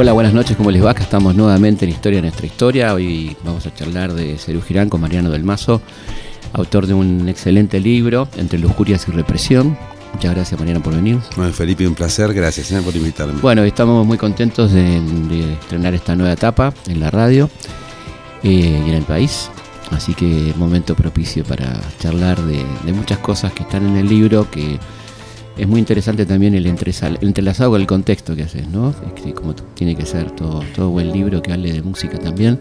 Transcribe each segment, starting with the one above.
Hola, buenas noches, ¿cómo les va? Acá estamos nuevamente en Historia de Nuestra Historia. Hoy vamos a charlar de Cerú Girán con Mariano del Mazo, autor de un excelente libro, Entre Lujurias y Represión. Muchas gracias, Mariano, por venir. Bueno, Felipe, un placer, gracias eh, por invitarme. Bueno, estamos muy contentos de, de estrenar esta nueva etapa en la radio eh, y en el país. Así que momento propicio para charlar de, de muchas cosas que están en el libro que es muy interesante también el, entrelazado con el contexto que haces, ¿no? Como tiene que ser todo, todo buen libro que hable de música también.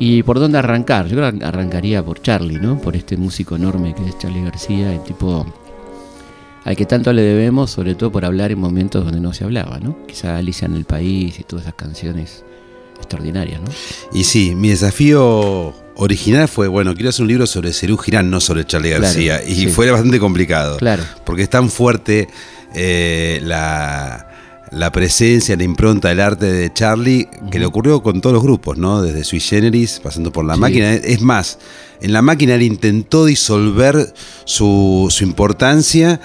¿Y por dónde arrancar? Yo arrancaría por Charlie, ¿no? Por este músico enorme que es Charlie García, el tipo al que tanto le debemos, sobre todo por hablar en momentos donde no se hablaba, ¿no? Quizá Alicia en el País y todas esas canciones extraordinarias, ¿no? Y sí, mi desafío original fue, bueno, quiero hacer un libro sobre Cerú Girán, no sobre Charlie Claro, García. y sí. fue bastante complicado. Claro. Porque es tan fuerte eh, la, la presencia, la impronta del arte de Charlie, que le ocurrió con todos los grupos, ¿no? Desde Sui Generis, pasando por la Sí. máquina. Es más, en la máquina él intentó disolver su, su importancia.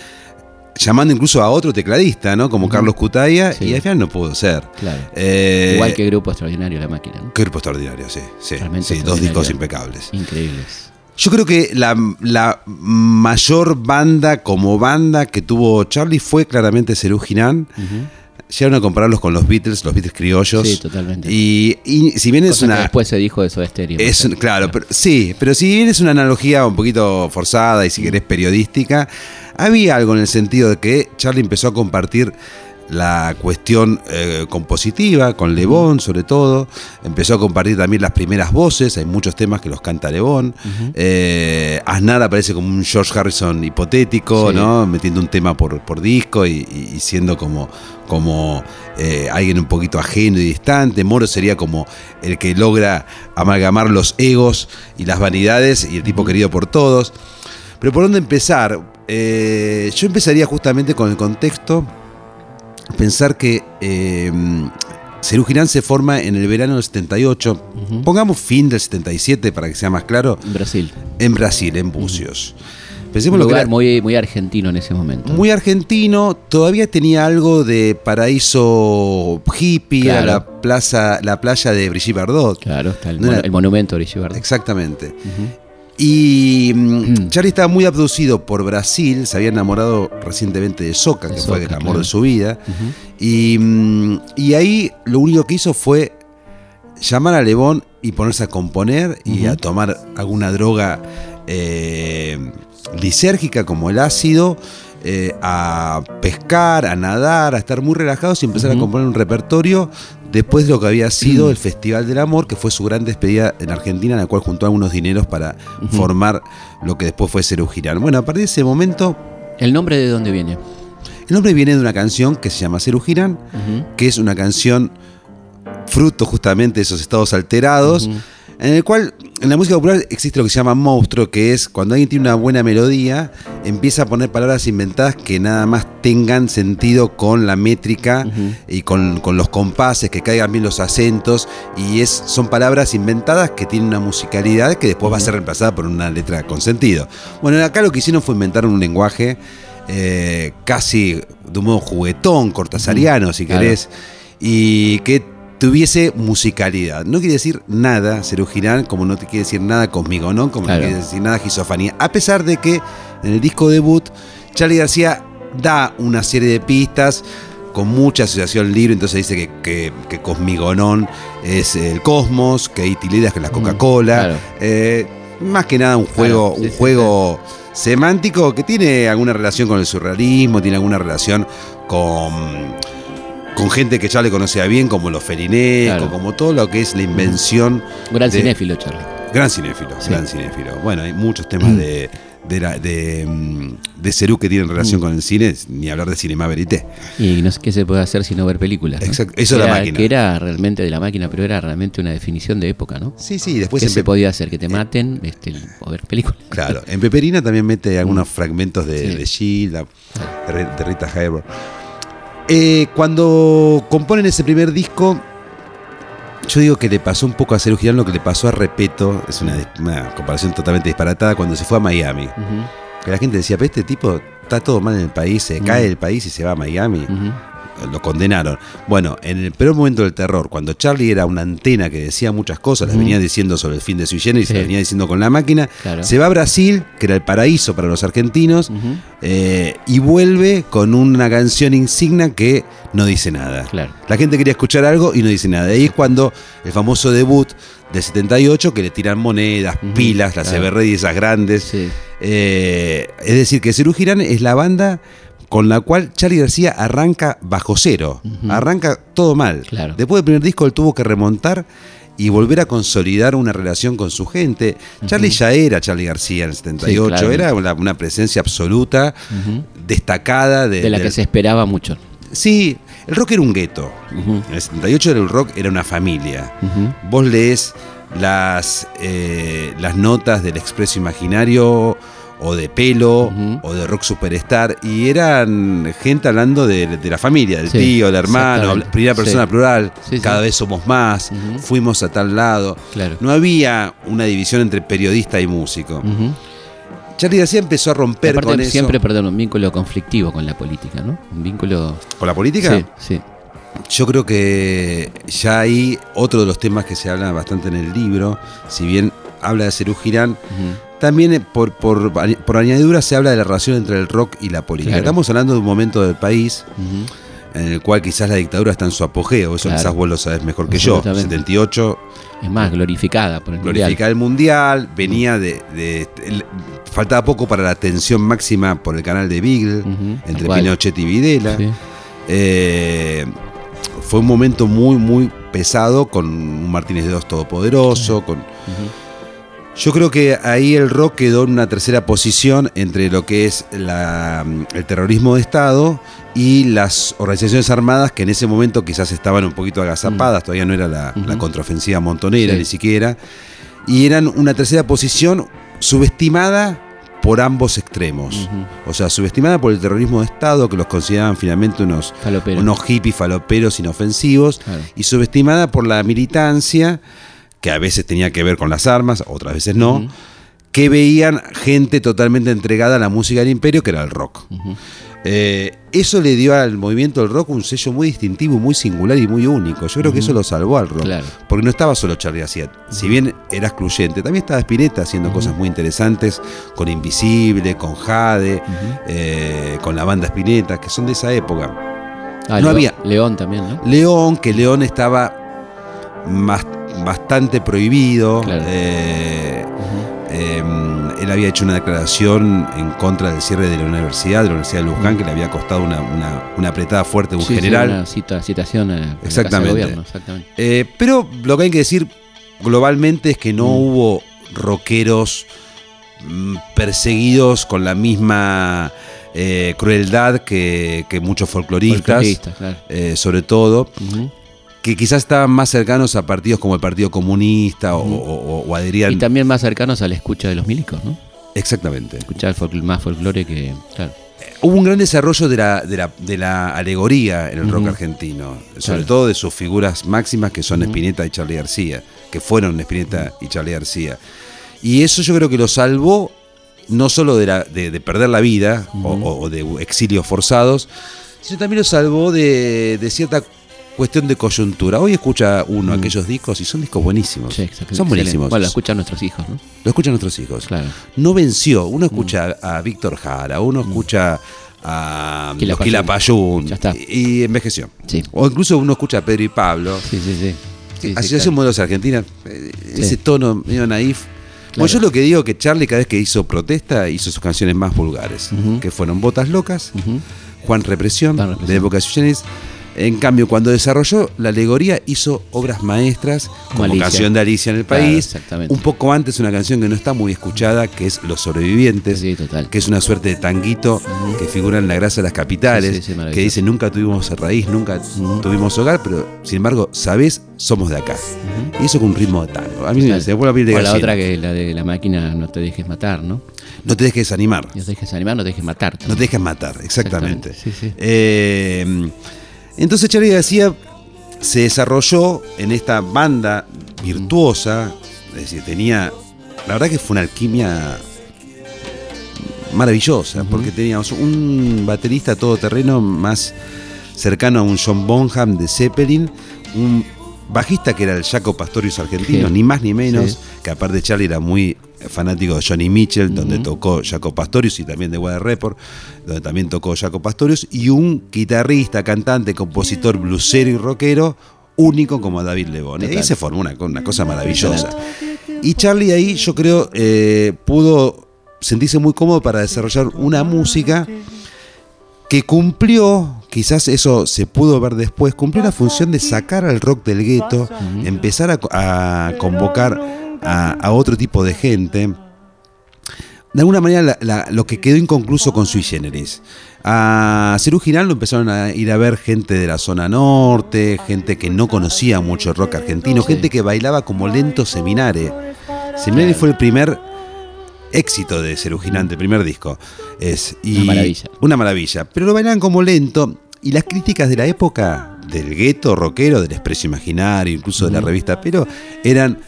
Llamando incluso a otro tecladista, ¿no? Como Carlos Cutaya, Sí. y al final no pudo ser. Claro. Eh, Igual que Grupo Extraordinario La Máquina, ¿no? Grupo extraordinario, sí. sí, sí, dos discos impecables. Increíbles. Yo creo que la, la mayor banda como banda que tuvo Charlie fue claramente Cerú Girán. Llegaron a compararlos con los Beatles, los Beatles criollos. Sí, totalmente. Y, y si bien es Cosa que una. después se dijo de Soda Stereo. Es, claro, pero, sí, pero si bien es una analogía un poquito forzada y si querés periodística, había algo en el sentido de que Charlie empezó a compartir la cuestión eh, compositiva con Le Bon sobre todo, empezó a compartir también las primeras voces, hay muchos temas que los canta Le Bon, Eh, Aznar aparece como un George Harrison hipotético, Sí. ¿no? metiendo un tema por, por disco y, siendo como, como eh, alguien un poquito ajeno y distante. Moro sería como el que logra amalgamar los egos y las vanidades y el tipo querido por todos. Pero por dónde empezar? Eh, yo empezaría justamente con el contexto. Pensar que eh, Cerú Girán se forma en el verano del 78. Pongamos fin del 77 para que sea más claro. En Brasil. En Brasil, en Bucios. Un Pensemos lo que lugar era- muy, muy argentino en ese momento. muy argentino, todavía tenía algo de paraíso hippie, Claro. a la plaza, la playa de Brigitte Bardot. Claro, está era- el monumento de Brigitte Bardot. Exactamente. Y mm, Charlie estaba muy abducido por Brasil, se había enamorado recientemente de Soca, que fue el amor claro. de su vida. y, mm, y ahí lo único que hizo fue llamar a Lebón y ponerse a componer y a tomar alguna droga eh, lisérgica como el ácido, eh, a pescar, a nadar, a estar muy relajados y empezar a componer un repertorio después de lo que había sido el Festival del Amor, que fue su gran despedida en Argentina, en la cual juntó algunos dineros para formar lo que después fue Cerú Girán. Bueno, a partir de ese momento, ¿El nombre de dónde viene? el nombre viene de una canción que se llama Cerú Girán, que es una canción fruto justamente de esos estados alterados, en el cual en la música popular existe lo que se llama monstruo, que es cuando alguien tiene una buena melodía, empieza a poner palabras inventadas que nada más tengan sentido con la métrica y con, con los compases, que caigan bien los acentos, y es, son palabras inventadas que tienen una musicalidad que después va a ser reemplazada por una letra con sentido. Bueno, acá lo que hicieron fue inventar un lenguaje eh, casi de un modo juguetón, cortasariano, si Claro. querés, y que tuviese musicalidad. No quiere decir nada Girán, como no te quiere decir nada conmigo, ¿no? Como Claro. no quiere decir nada gizofanía. A pesar de que en el disco debut, Charlie García da una serie de pistas con mucha asociación libre, entonces dice que, que, que Cosmigonón es el cosmos, que Itilida es la Coca-Cola. claro. Eh, más que nada un juego, Claro, sí, un sí, juego semántico que tiene alguna relación con el surrealismo, tiene alguna relación con, con gente que ya le conocía bien, como los Felinesco, Claro. como todo lo que es la invención. Gran de- cinéfilo, Charlie. Gran cinéfilo, Sí. gran cinéfilo. Bueno, hay muchos temas Mm. de, de, la- de, mm, de Cerú que tienen relación Mm. con el cine, ni hablar de Cinema Verité. Y no sé qué se puede hacer sino ver películas. ¿no? Exacto, eso es la Era- máquina. Que era realmente de la máquina, pero era realmente una definición de época, ¿no? Sí, sí, después ¿Qué en se podía hacer? Que te maten este, o ver películas. Claro, en Peperina también mete algunos fragmentos de. Sí. de Gilda, de Rita Hayworth. Eh, cuando componen ese primer disco, yo digo que le pasó un poco a Cerú Girán lo que le pasó a Repeto, es una, una comparación totalmente disparatada, cuando se fue a Miami. Que la gente decía, pero este tipo está todo mal en el país, se cae el país y se va a Miami. Lo condenaron. Bueno, en el peor momento del terror, cuando Charlie era una antena que decía muchas cosas, las venía diciendo sobre el fin de su y se las venía diciendo con la máquina, Claro. se va a Brasil, que era el paraíso para los argentinos, eh, y vuelve con una canción insignia que no dice nada. Claro. La gente quería escuchar algo y no dice nada. Ahí es cuando el famoso debut del 78, que le tiran monedas, pilas, las claro. Esas grandes. Sí. Eh, es decir, que Cerú Girán es la banda con la cual Charlie García arranca bajo cero. Arranca todo mal. Claro. Después del primer disco él tuvo que remontar y volver a consolidar una relación con su gente. Charlie ya era Charlie García en el 78, claro. era una, una presencia absoluta, destacada. De, De la del- que se esperaba mucho. Sí, el rock era un gueto. En el 78 el rock era una familia. Vos lees las, eh, las notas del Expreso Imaginario o de Pelo o de Rock Superstar y eran gente hablando de, de la familia, del Sí, tío, del hermano, primera persona Sí. plural, Sí, cada vez somos más, fuimos a tal lado. Claro. No había una división entre periodista y músico. Ujú. Charlie García empezó a romper Aparte, con eso. siempre, perdón, un vínculo conflictivo con la política, ¿no? Un vínculo. ¿Con la política? Sí, sí. Yo creo que ya hay otro de los temas que se habla bastante en el libro, si bien habla de Cerú Girán, también eh, por, por, por añadidura se habla de la relación entre el rock y la política. Claro. Estamos hablando de un momento del país en el cual quizás la dictadura está en su apogeo, eso Claro. quizás vos lo sabés mejor que yo. Absolutamente. 78, Es más, glorificada por el mundial. glorificar el mundial, venía de, faltaba poco para la tensión máxima por el canal de Beagle, entre. Pinochet y Videla. Sí. Eh, fue un momento muy, muy pesado con un Martínez de Dos todopoderoso. Con... Yo creo que ahí el rock quedó en una tercera posición entre lo que es la- el terrorismo de Estado y las organizaciones armadas que en ese momento quizás estaban un poquito agazapadas, todavía no era la, contraofensiva montonera Sí. ni siquiera, y eran una tercera posición subestimada por ambos extremos. O sea, subestimada por el terrorismo de Estado, que los consideraban finalmente unos, Falopero. unos hippies faloperos inofensivos, Claro. y subestimada por la militancia, que a veces tenía que ver con las armas, otras veces no, que veían gente totalmente entregada a la música del imperio, que era el rock. Eh, eso le dio al movimiento del rock un sello muy distintivo, muy singular y muy único. Yo creo que eso lo salvó al rock. Claro. Porque no estaba solo Charlie García. Si bien era excluyente, también estaba Spinetta haciendo cosas muy interesantes con Invisible, con Jade, eh, con la banda Spinetta, que son de esa época. Ah, No había- León también, ¿no? León, que León estaba más- bastante prohibido. Claro. eh, eh, él había hecho una declaración en contra del cierre de la universidad, de la Universidad de Luján, que le había costado una, una- una apretada fuerte de un Sí, sí, general. una cita- citación a, a la Exactamente. Gobierno, exactamente. Eh, pero lo que hay que decir globalmente es que no Mm. hubo rockeros mm, perseguidos con la misma eh, crueldad que, que muchos folcloristas, Folclorista, claro. eh, sobre todo. Que quizás estaban más cercanos a partidos como el Partido Comunista o, Ujú. o- o adherían. Y también más cercanos a la escucha de los milicos, ¿no? Exactamente. Escuchar folcl- más folclore que. Claro. Hubo un gran desarrollo de la, de la, de la alegoría en el rock argentino, sobre Claro. todo de sus figuras máximas que son Ujú. Spinetta y Charlie García, que fueron Spinetta y Charlie García. Y eso yo creo que lo salvó no solo de, la- de- de perder la vida o- Ujú. o, o de exilios forzados, sino también lo salvó de, de cierta cuestión de coyuntura. Hoy escucha uno Ujú. aquellos discos y son discos buenísimos. Sí, exacto, son buenísimos. Bueno, lo escuchan nuestros hijos, ¿no? Lo escuchan nuestros hijos Claro. no venció. Uno escucha a Víctor Jara, uno escucha a Quilapayún. los Quilapayún Ya está. y envejeció. Sí. O incluso uno escucha a Pedro y Pablo. Sí, sí, sí. Sí, Asociación claro. Modelos Argentina, eh, ese tono medio naif. Bueno, yo lo que digo que Charlie cada vez que hizo protesta hizo sus canciones más vulgares, que fueron Botas Locas. Juan Represión, de época Generis, En cambio, cuando desarrolló la alegoría, hizo obras maestras, como Alicia. canción de Alicia en el Claro, país. exactamente. Un poco antes, una canción que no está muy escuchada, que es Los Sobrevivientes, Sí, total. que es una suerte de tanguito que figura en la grasa de las capitales, Sí, sí, que dice nunca tuvimos raíz, nunca tuvimos hogar, pero sin embargo, sabés, somos de acá. Y eso con un ritmo de tango. A mí Total. se me pone la piel de o la otra que la de la máquina no te dejes matar, ¿no? No te dejes desanimar. No te dejes animar, no te dejes matar. No te dejes matar, exactamente. Exactamente, sí, sí. Eh, entonces Charlie García se desarrolló en esta banda virtuosa, es decir, tenía, la verdad que fue una alquimia maravillosa, porque teníamos un baterista todoterreno más cercano a un John Bonham de Zeppelin, un bajista que era el Jaco Pastorius argentino, Sí. ni más ni menos, Sí. que aparte Charlie era muy fanático de Johnny Mitchell, donde tocó Jaco Pastorius y también de Weather Report, donde también tocó Jaco Pastorius, y un guitarrista, cantante, compositor, blusero y rockero, único como David Lebón. Y ahí se formó una, una cosa maravillosa. Y Charlie ahí, yo creo, eh, pudo sentirse muy cómodo para desarrollar una música que cumplió, quizás eso se pudo ver después, cumplió la función de sacar al rock del gueto, empezar a convocar a, a otro tipo de gente. De alguna manera, la- la- lo que quedó inconcluso con Sui Generis. A Cerú Girán lo empezaron a ir a ver gente de la zona norte, gente que no conocía mucho el rock argentino, Sí. gente que bailaba como lento Seminare. Seminare fue el primer éxito de Cerú Girán, el primer disco. Es, y- Una maravilla. Una maravilla. Pero lo bailaban como lento. Y las críticas de la época, del gueto rockero, del expreso imaginario, incluso de la revista Pero, eran.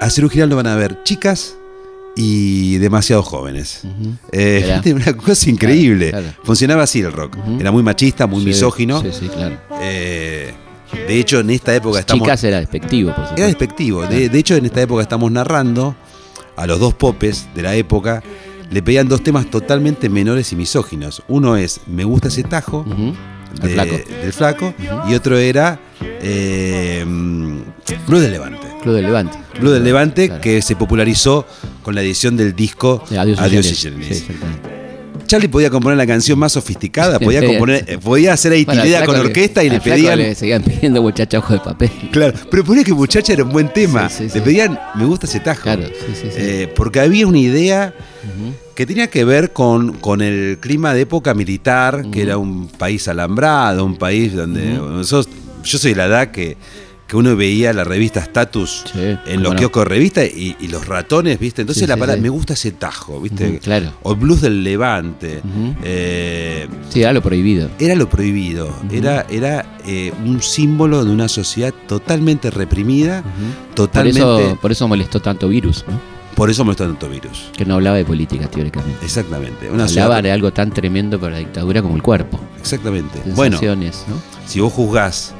A Cerú Girán lo van a ver chicas y demasiado jóvenes. Eh, Era. una cosa increíble. Claro, claro. Funcionaba así el rock. Era muy machista, muy Sí, misógino. Sí, sí, claro. Eh, de hecho, en esta época estamos. Chicas era despectivo, por supuesto. Era despectivo. De, de hecho, en esta época estamos narrando a los dos popes de la época. Le pedían dos temas totalmente menores y misóginos. Uno es Me gusta ese tajo de- flaco. del flaco. Y otro era eh, Blue del Levante. Club del Levante. Blue del Levante, Claro. que se popularizó con la edición del disco Adiós, Adiós y. Sí, exactamente. Charlie podía componer la canción más sofisticada, podía componer, eh, podía hacer a Bueno, con orquesta y le pedían. Le seguían pidiendo muchacha ojo de papel. Claro, pero ponía que muchacha era un buen tema. Le pedían, me gusta ese tajo. Claro, sí. Eh, porque había una idea que tenía que ver con, con el clima de época militar, que era un país alambrado, un país donde nosotros- yo soy de la edad que, que uno veía la revista Status Sí, en los no. kioscos de revista y, y los ratones, ¿viste? Entonces Sí, la palabra, sí. me gusta ese tajo, ¿viste? Claro. O blues del Levante. Eh, Sí, era lo prohibido. era lo prohibido, era, era eh, un símbolo de una sociedad totalmente reprimida, Por totalmente... eso, por eso molestó tanto virus, ¿no? Por eso molestó tanto virus. Que no hablaba de política, teóricamente. Exactamente. Una Hablaba ciudad- de algo tan tremendo para la dictadura como el cuerpo. Exactamente. Bueno, ¿no? si vos juzgás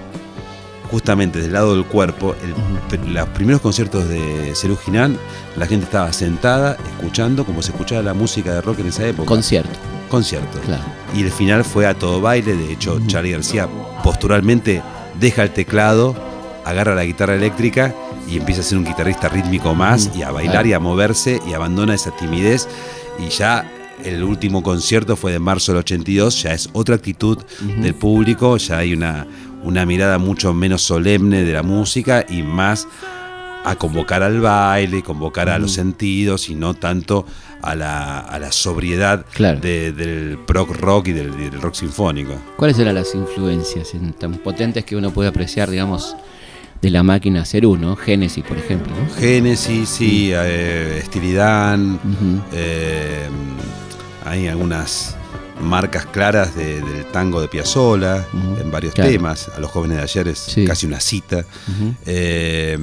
justamente del lado del cuerpo, el- los primeros conciertos de Cerú Girán, la gente estaba sentada, escuchando como se escuchaba la música de rock en esa época. Concierto, conciertos. claro. Y el final fue a todo baile. De hecho, Charlie García posturalmente deja el teclado, agarra la guitarra eléctrica y empieza a ser un guitarrista rítmico más y a bailar y a moverse y abandona esa timidez. Y ya el último concierto fue de marzo del 82, ya es otra actitud del público, ya hay una, una mirada mucho menos solemne de la música y más a convocar al baile, convocar a los sentidos y no tanto a la, a la sobriedad Claro. de- del prog rock y del, rock sinfónico. ¿Cuáles eran las influencias en- tan potentes que uno puede apreciar, digamos, de la máquina Cerú, ¿no? Génesis, por ejemplo, ¿no? Génesis, sí, eh, Estilidán, Ujú. eh, hay algunas marcas claras de- del tango de Piazzolla en varios claro. temas. A los jóvenes de ayer es Sí. casi una cita. Eh,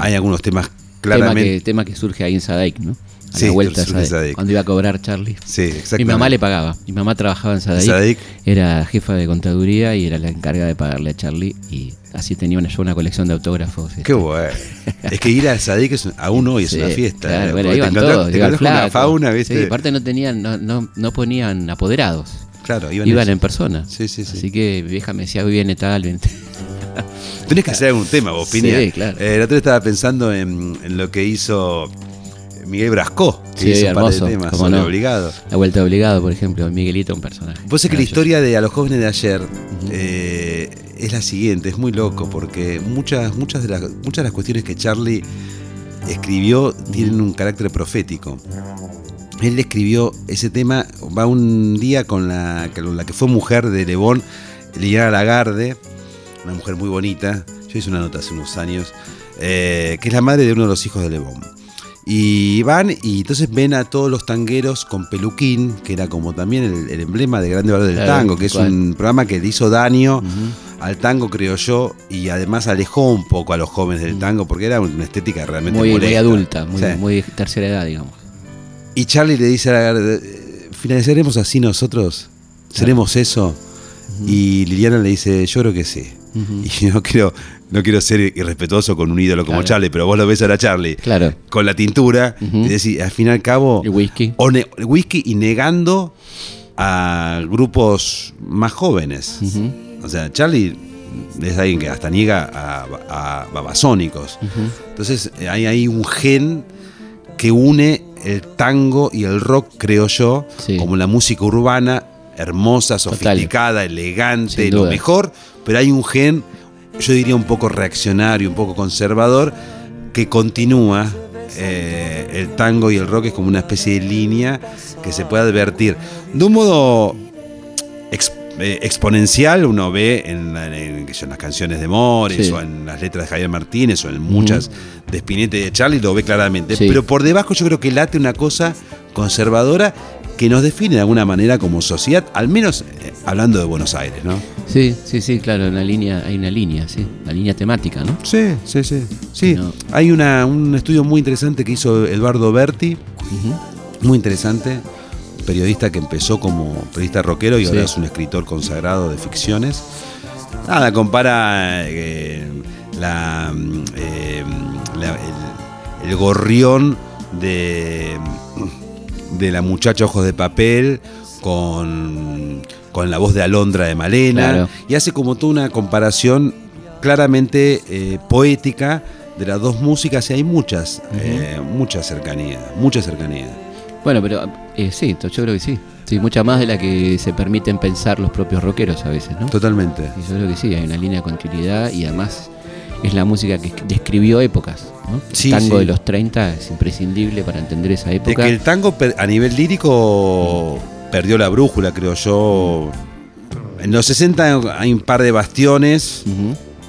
hay algunos temas Tema claramente. que, tema que surge ahí en Sadaic, ¿no? A Sí, la vuelta Sadaic, Sadaic. Cuando iba a cobrar Charlie. Sí, Mi mamá le pagaba. Mi mamá trabajaba en Sadaic. Sadaic. Era jefa de contaduría y era la encargada de pagarle a Charlie. Y así tenía una, yo una colección de autógrafos. este, Qué bueno. es que ir a Sadik es, aún hoy es Sí, una fiesta. Claro, ¿eh? bueno, iban te todos, te iba el encontrás con una flaco. fauna, ¿viste? Sí, aparte no tenían, no, no, no ponían apoderados. claro, iban, Iban en- persona. Sí, sí, sí. Así que mi vieja me decía, hoy viene tal, viene tal". Tenés que hacer algún tema, vos, Sí, Piña. claro. Eh, el otro día estaba pensando en, en lo que hizo Miguel Brascó, que Sí, hizo un par de hermoso, temas sobre no. obligado. La vuelta de obligado, por ejemplo, Miguelito, un personaje. Vos sabés que la historia de A los jóvenes de ayer, eh, es la siguiente, es muy loco, porque muchas, muchas, de, las, muchas de las cuestiones que Charlie escribió tienen un carácter profético. Él escribió ese tema, va un día con la, con la que fue mujer de Lebón, Liliana Lagarde, una mujer muy bonita, yo hice una nota hace unos años, eh, que es la madre de uno de los hijos de Lebón. Y van y entonces ven a todos los tangueros con peluquín, que era como también el, el emblema de Grande Valor del Claro, Tango, que es cual. un programa que le hizo daño al tango, creo yo, y además alejó un poco a los jóvenes del tango, porque era una estética realmente muy, muy adulta, muy, Sí. muy de tercera edad, digamos. Y Charlie le dice a Lagarde, "Eh, ¿finalizaremos así nosotros? ¿Seremos eso? Y Liliana le dice, yo creo que sí. Y no quiero, no quiero ser irrespetuoso con un ídolo como Claro. Charlie, pero vos lo ves ahora Charlie Claro. con la tintura, Ujú. y decís, al fin y al cabo, El whisky. o el whisky y negando a grupos más jóvenes. O sea, Charlie es alguien que hasta niega a, a babasónicos. Entonces hay ahí un gen que une el tango y el rock, creo yo, Sí. como la música urbana, hermosa, sofisticada, elegante, lo mejor, pero hay un gen, yo diría un poco reaccionario, un poco conservador, que continúa. eh, el tango y el rock es como una especie de línea que se puede advertir. De un modo eh, exponencial uno ve en, las canciones de Mores Sí. o en las letras de Javier Martínez o en muchas de Spinetta y de Charlie, lo ve claramente. Sí. Pero por debajo yo creo que late una cosa conservadora que nos define de alguna manera como sociedad, al menos eh, hablando de Buenos Aires, ¿no? Sí, sí, sí, claro, una línea, hay una línea, sí, una línea temática, ¿no? Sí, sí, sí. Sí, No. hay una, un estudio muy interesante que hizo Eduardo Berti, muy interesante, periodista que empezó como periodista rockero y ahora es un escritor consagrado de ficciones. Nada, compara eh, la, mm, eh, la- el, el gorrión de, de la muchacha Ojos de Papel con, con la voz de Alondra de Malena Claro. y hace como toda una comparación claramente eh, poética de las dos músicas y hay muchas, eh, mucha cercanía, mucha cercanía. Bueno, pero eh, sí, yo creo que sí. Sí, mucha más de la que se permiten pensar los propios rockeros a veces, ¿no? Totalmente. Y yo creo que sí, hay una línea de continuidad y además es la música que describió épocas. ¿no? Sí, el tango sí. de los 30 es imprescindible para entender esa De época. que el tango a nivel lírico perdió la brújula, creo yo. En los 60 hay un par de bastiones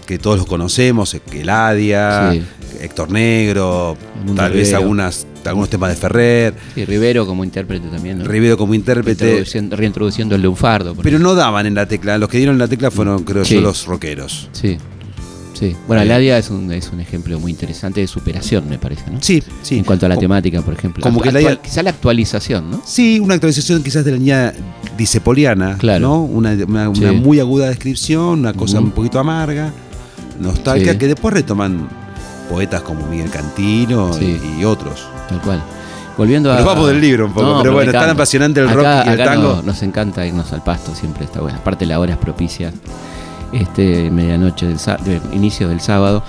que todos los conocemos, Eladia, Sí. Héctor Negro, tal vez Rivero. algunas, algunos temas de Ferrer, Y Rivero como intérprete también, ¿no? Rivero como intérprete, Reintroduciendo, el lunfardo. pero ejemplo. no daban en la tecla. Los que dieron la tecla fueron, creo Sí. yo, los rockeros. Sí, sí. Bueno. Ladia es un, es un ejemplo muy interesante de superación, me parece, ¿no? Sí, sí. En cuanto a la Como- temática, por ejemplo. como que Actual- Ladia- quizá la actualización, ¿no? Sí, una actualización quizás de la línea disepoliana, Claro. ¿no? Una, una- Sí. una muy aguda descripción, una cosa un poquito amarga, nostalgia, Sí. que después retoman poetas como Miguel Cantino y- Sí. y, otros. Tal cual. Volviendo a. Nos vamos del libro un poco, pero bueno, tan encanta. apasionante el Acá- rock y el tango. no- nos encanta irnos al pasto, siempre está bueno. Aparte, la hora es propicia. Este, medianoche, del sá- de- inicio del sábado.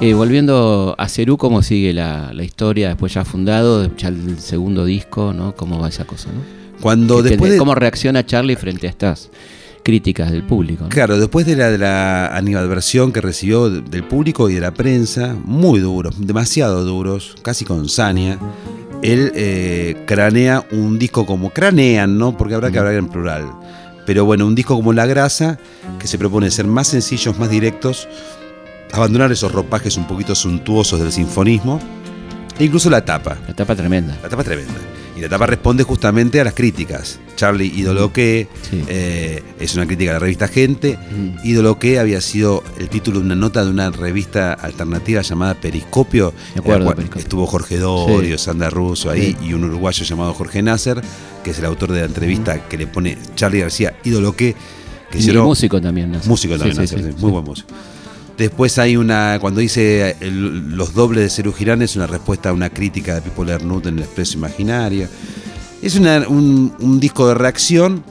Eh, volviendo a Cerú, ¿cómo sigue la, la historia? Después ya fundado, ya el segundo disco, ¿no? ¿Cómo va esa cosa, no? Cuando después de, ¿Cómo reacciona Charlie frente a estas críticas del público? ¿no? Claro, después de la, de la animadversión que recibió de- del público y de la prensa, muy duros, demasiado duros, casi con saña, él eh, cranea un disco como cranean, ¿no? Porque habrá que hablar en plural. Pero bueno, un disco como La Grasa, que se propone ser más sencillos, más directos, abandonar esos ropajes un poquito suntuosos del sinfonismo, e incluso la tapa. La tapa tremenda. La tapa tremenda. Y la tapa responde justamente a las críticas. Charlie, ídolo que, Sí. eh, es una crítica a la revista Gente. Mm. Ídolo que había sido el título de una nota de una revista alternativa llamada Periscopio. Me acuerdo, cual Periscopio. Estuvo Jorge Dorio, Sí. Sandra Russo ahí Sí. y un uruguayo llamado Jorge Nasser, que es el autor de la entrevista que le pone Charlie García, ídolo que. Y hicieron- músico también. Músico también, Nasser, muy buen músico. Después hay una, cuando dice el- los dobles de Cerú Girán, es una respuesta a una crítica de Pipo Lernut en el Expreso Imaginario. Es una- un, un disco de reacción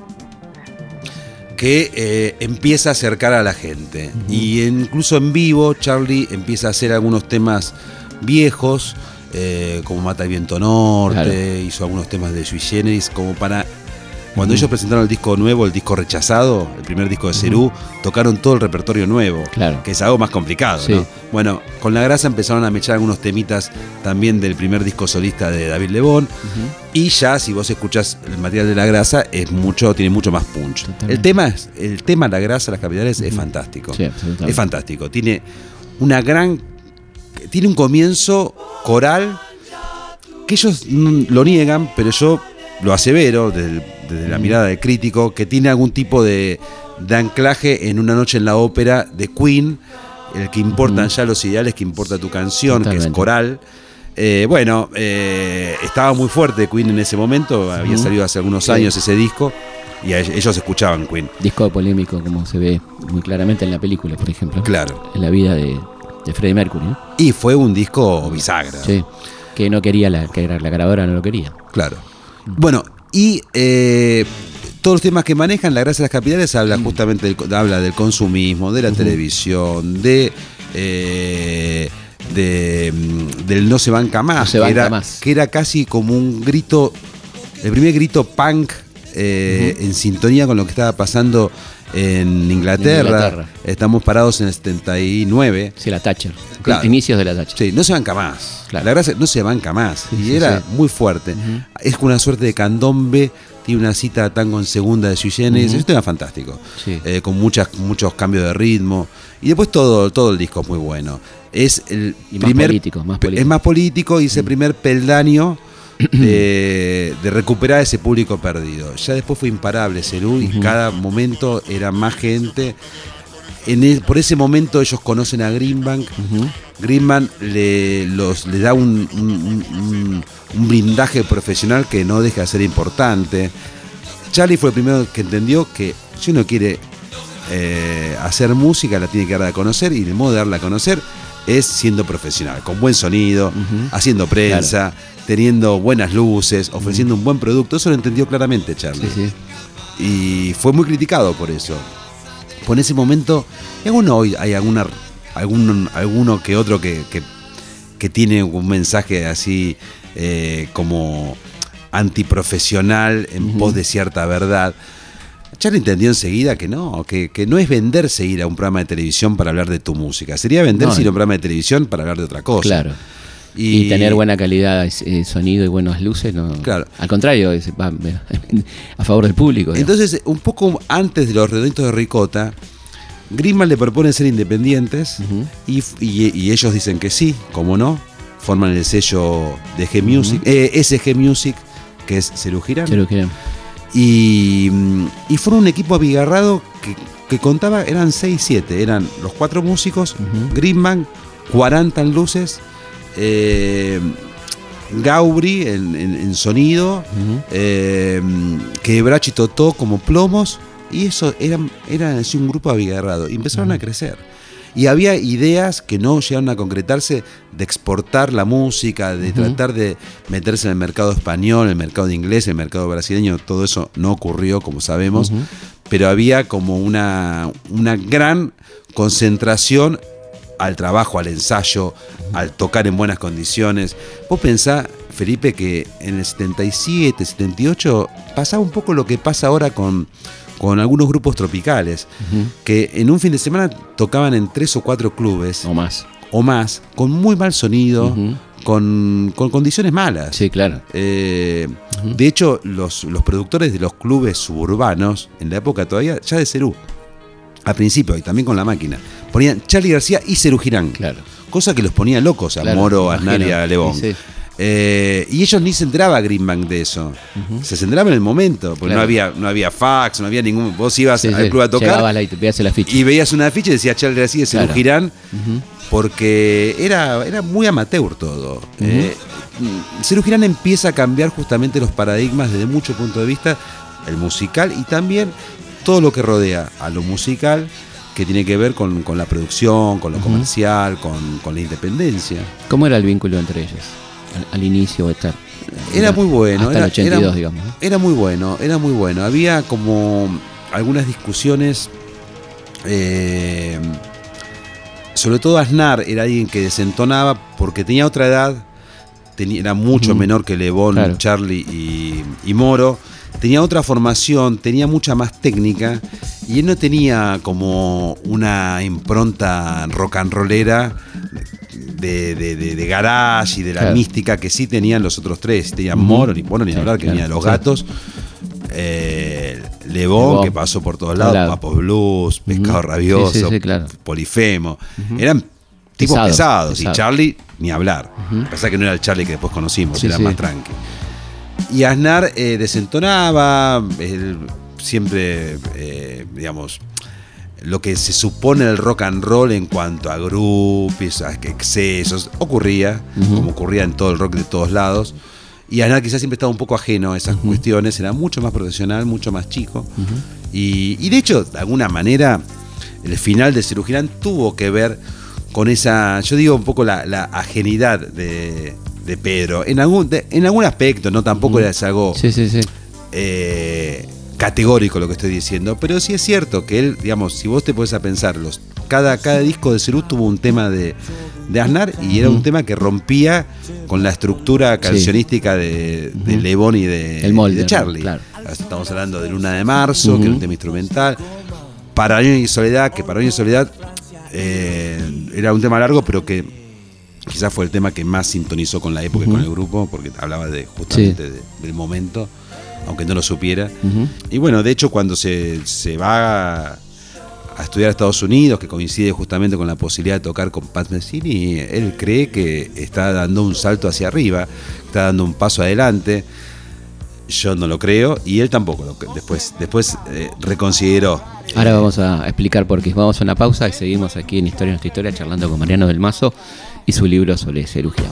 que eh, empieza a acercar a la gente. Y incluso en vivo, Charlie empieza a hacer algunos temas viejos, eh, como Mata el Viento Norte, Claro. hizo algunos temas de Sui Generis, como para Cuando ellos presentaron el disco nuevo, el disco rechazado, el primer disco de Cerú, tocaron todo el repertorio nuevo, Claro. que es algo más complicado. Sí. ¿no? Bueno, con La Grasa empezaron a mechar algunos temitas también del primer disco solista de David Lebón. Y ya, si vos escuchás el material de La Grasa, es mucho, tiene mucho más punch. Totalmente. El tema, el tema La Grasa, las capitales, es fantástico. Sí, es fantástico. Tiene una gran. Tiene un comienzo coral que ellos lo niegan, pero yo lo asevero desde, el- desde la mirada del crítico, que tiene algún tipo de, de anclaje en una noche en la ópera de Queen, el que importan ya los ideales, que importa tu canción, que es coral. Eh, bueno, eh, estaba muy fuerte Queen en ese momento, había salido hace algunos Sí. años ese disco y ellos escuchaban Queen. Disco polémico, como se ve muy claramente en la película, por ejemplo. Claro. En la vida de, de Freddie Mercury. ¿no? Y fue un disco bisagra. Sí. Que no quería, la, que la grabadora no lo quería. Claro. Bueno, y eh, todos los temas que manejan, La Gracia de las Capitales habla justamente del, habla del consumismo, de la televisión, de, eh, de, mm, del no se banca más, No se que, banca era, más. que era casi como un grito, el primer grito punk eh, en sintonía con lo que estaba pasando en Inglaterra. Inglaterra. Estamos parados en el 79. Sí, la Thatcher. Claro. Inicios de la Thatcher. Sí, no se banca más. Claro. La gracia no se banca más. Sí, y sí, era sí. muy fuerte. Es con una suerte de candombe. Tiene una cita de tango en segunda de Generis. Esto era fantástico. Sí. Eh, con muchas, muchos cambios de ritmo. Y después todo, todo el disco es muy bueno. Es el Y más primer. político, más pe- político. Es más político y es el primer peldaño. De, de recuperar ese público perdido. Ya después fue imparable Cerú y cada momento era más gente. En el- por ese momento ellos conocen a Greenbank. Greenbank le, los, le da un, un- un- un- un blindaje profesional que no deja de ser importante. Charlie fue el primero que entendió que si uno quiere eh, hacer música, la tiene que dar a conocer y el modo de darla a conocer es siendo profesional, con buen sonido, haciendo prensa, teniendo buenas luces, ofreciendo un buen producto. Eso lo entendió claramente Charlie Sí, sí. y fue muy criticado por eso. Por ese momento, y alguno hoy hay alguna, algún, alguno que otro que, que, que tiene un mensaje así eh, como antiprofesional en pos de cierta verdad. Charlie entendió enseguida que no, que, que no es venderse ir a un programa de televisión para hablar de tu música. Sería venderse No, ir a un programa de televisión para hablar de otra cosa. Claro. Y, tener buena calidad, eh, sonido y buenas luces, no. Claro. Al contrario, es- va a favor del público. digamos. Entonces, un poco antes de los redonditos de Ricota, Greenman le propone ser independientes y, y- y ellos dicen que sí, como no, forman el sello de G Music, eh, SG Music, que es Cerú Girán. Y, mm, y fueron un equipo abigarrado que, que contaba, eran 6, 7, eran los cuatro músicos, Ujú. Greenman, 40 en luces, eh, Gaubri en, en- en sonido, eh, que Brachi Totó como plomos, y eso eran, eran así un grupo abigarrado, y empezaron a crecer. Y había ideas que no llegaron a concretarse de exportar la música, de tratar de meterse en el mercado español, el mercado inglés, el mercado brasileño, todo eso no ocurrió, como sabemos, pero había como una, una gran concentración al trabajo, al ensayo, al tocar en buenas condiciones. Vos pensá, Felipe, que en el 77, 78 pasaba un poco lo que pasa ahora con, con algunos grupos tropicales, que en un fin de semana tocaban en tres o cuatro clubes O más. o más, con muy mal sonido, con, con condiciones malas. Sí, claro. Eh, De hecho, los, los productores de los clubes suburbanos, en la época todavía, ya de Cerú, al principio, y también con la máquina, ponían Charlie García y Cerú Girán. Claro. Cosa que los ponía locos a Claro, Moro, a. Aznar y a Lebón. Sí, sí. Eh, y ellos ni se enteraba Greenbank de eso. Se centraba en el momento, porque Claro. no, había, no había fax, no había ningún. Vos ibas Sí, al club a tocar la y veías y una ficha y decía Charlie García y Cerú Claro. Girán porque era, era muy amateur todo. Eh, Cerú Girán empieza a cambiar justamente los paradigmas desde mucho punto de vista, el musical y también todo lo que rodea a lo musical, que tiene que ver con, con la producción, con lo comercial, con, con la independencia. ¿Cómo era el vínculo entre ellos? Al, al inicio esta. Era muy bueno. Hasta era, el 82, era- digamos. Era muy bueno, era muy bueno. Había como algunas discusiones. eh, sobre todo Aznar era alguien que desentonaba porque tenía otra edad, tenía, era mucho menor que Lebón, Claro. Charlie y, y Moro. Tenía otra formación, tenía mucha más técnica y él no tenía como una impronta rock and rollera de, de, de- de garage y de la Claro. mística que sí tenían los otros tres. Tenían Ujú. Moro, ni bueno, ni Sí, hablar, que claro, venía de los sí. gatos. Eh, Lebón, que pasó por todos lados, lados. Papos Blues, Pescado. Rabioso, Sí, claro. Polifemo. Eran tipos Pesados. Y. Charlie, ni hablar. Pasa que no era el Charlie que después conocimos, era más tranqui. Y Aznar eh, desentonaba, él siempre, eh, digamos, lo que se supone el rock and roll en cuanto a groupies, a excesos, ocurría, como ocurría en todo el rock de todos lados. Y Aznar quizás siempre estaba un poco ajeno a esas cuestiones, era mucho más profesional, mucho más chico. y, y de hecho, de alguna manera, el final de Cirujirán tuvo que ver con esa, yo digo un poco la, la ajenidad de, de Pedro. En algún, de- en algún aspecto, no tampoco era algo Sí, sí, sí. eh, categórico lo que estoy diciendo, pero sí es cierto que él, digamos, si vos te pones a pensar, los, cada, cada disco de Cerú tuvo un tema de, de Aznar y era un tema que rompía con la estructura cancionística de, de. Lebón y de, El molde, y de Charlie. Estamos hablando de Luna de Marzo, que era un tema instrumental. Paranoia y Soledad, que Paranoia y Soledad eh, era un tema largo, pero que quizás fue el tema que más sintonizó con la época y con el grupo, porque hablaba de justamente de- del momento, aunque no lo supiera. Y bueno, de hecho, cuando se, se va a, a estudiar a Estados Unidos, que coincide justamente con la posibilidad de tocar con Pat Messini, él cree que está dando un salto hacia arriba, está dando un paso adelante. Yo no lo creo y él tampoco. Lo, después después eh, reconsideró. Ahora Eh, vamos a explicar por qué. Vamos a una pausa y seguimos aquí en Historia Nuestra Historia charlando con Mariano del Mazo y su libro sobre cirugía.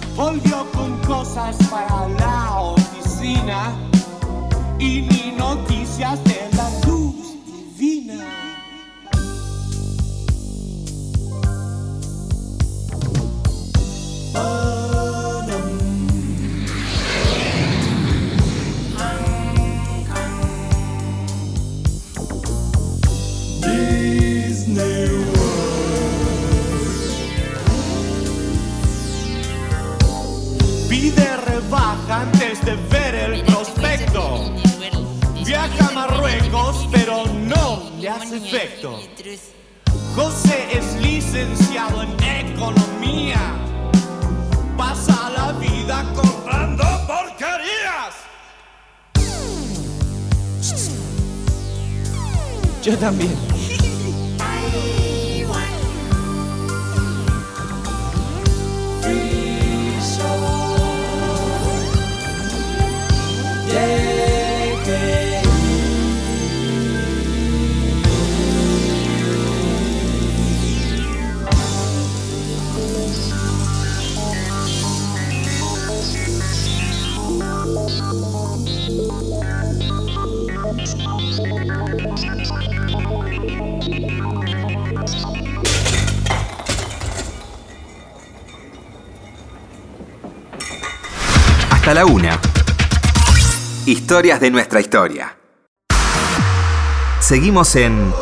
Pero no le hace efecto. José es licenciado en economía. Pasa la vida comprando porquerías. Yo también. Hasta la una. Historias de nuestra historia. Seguimos en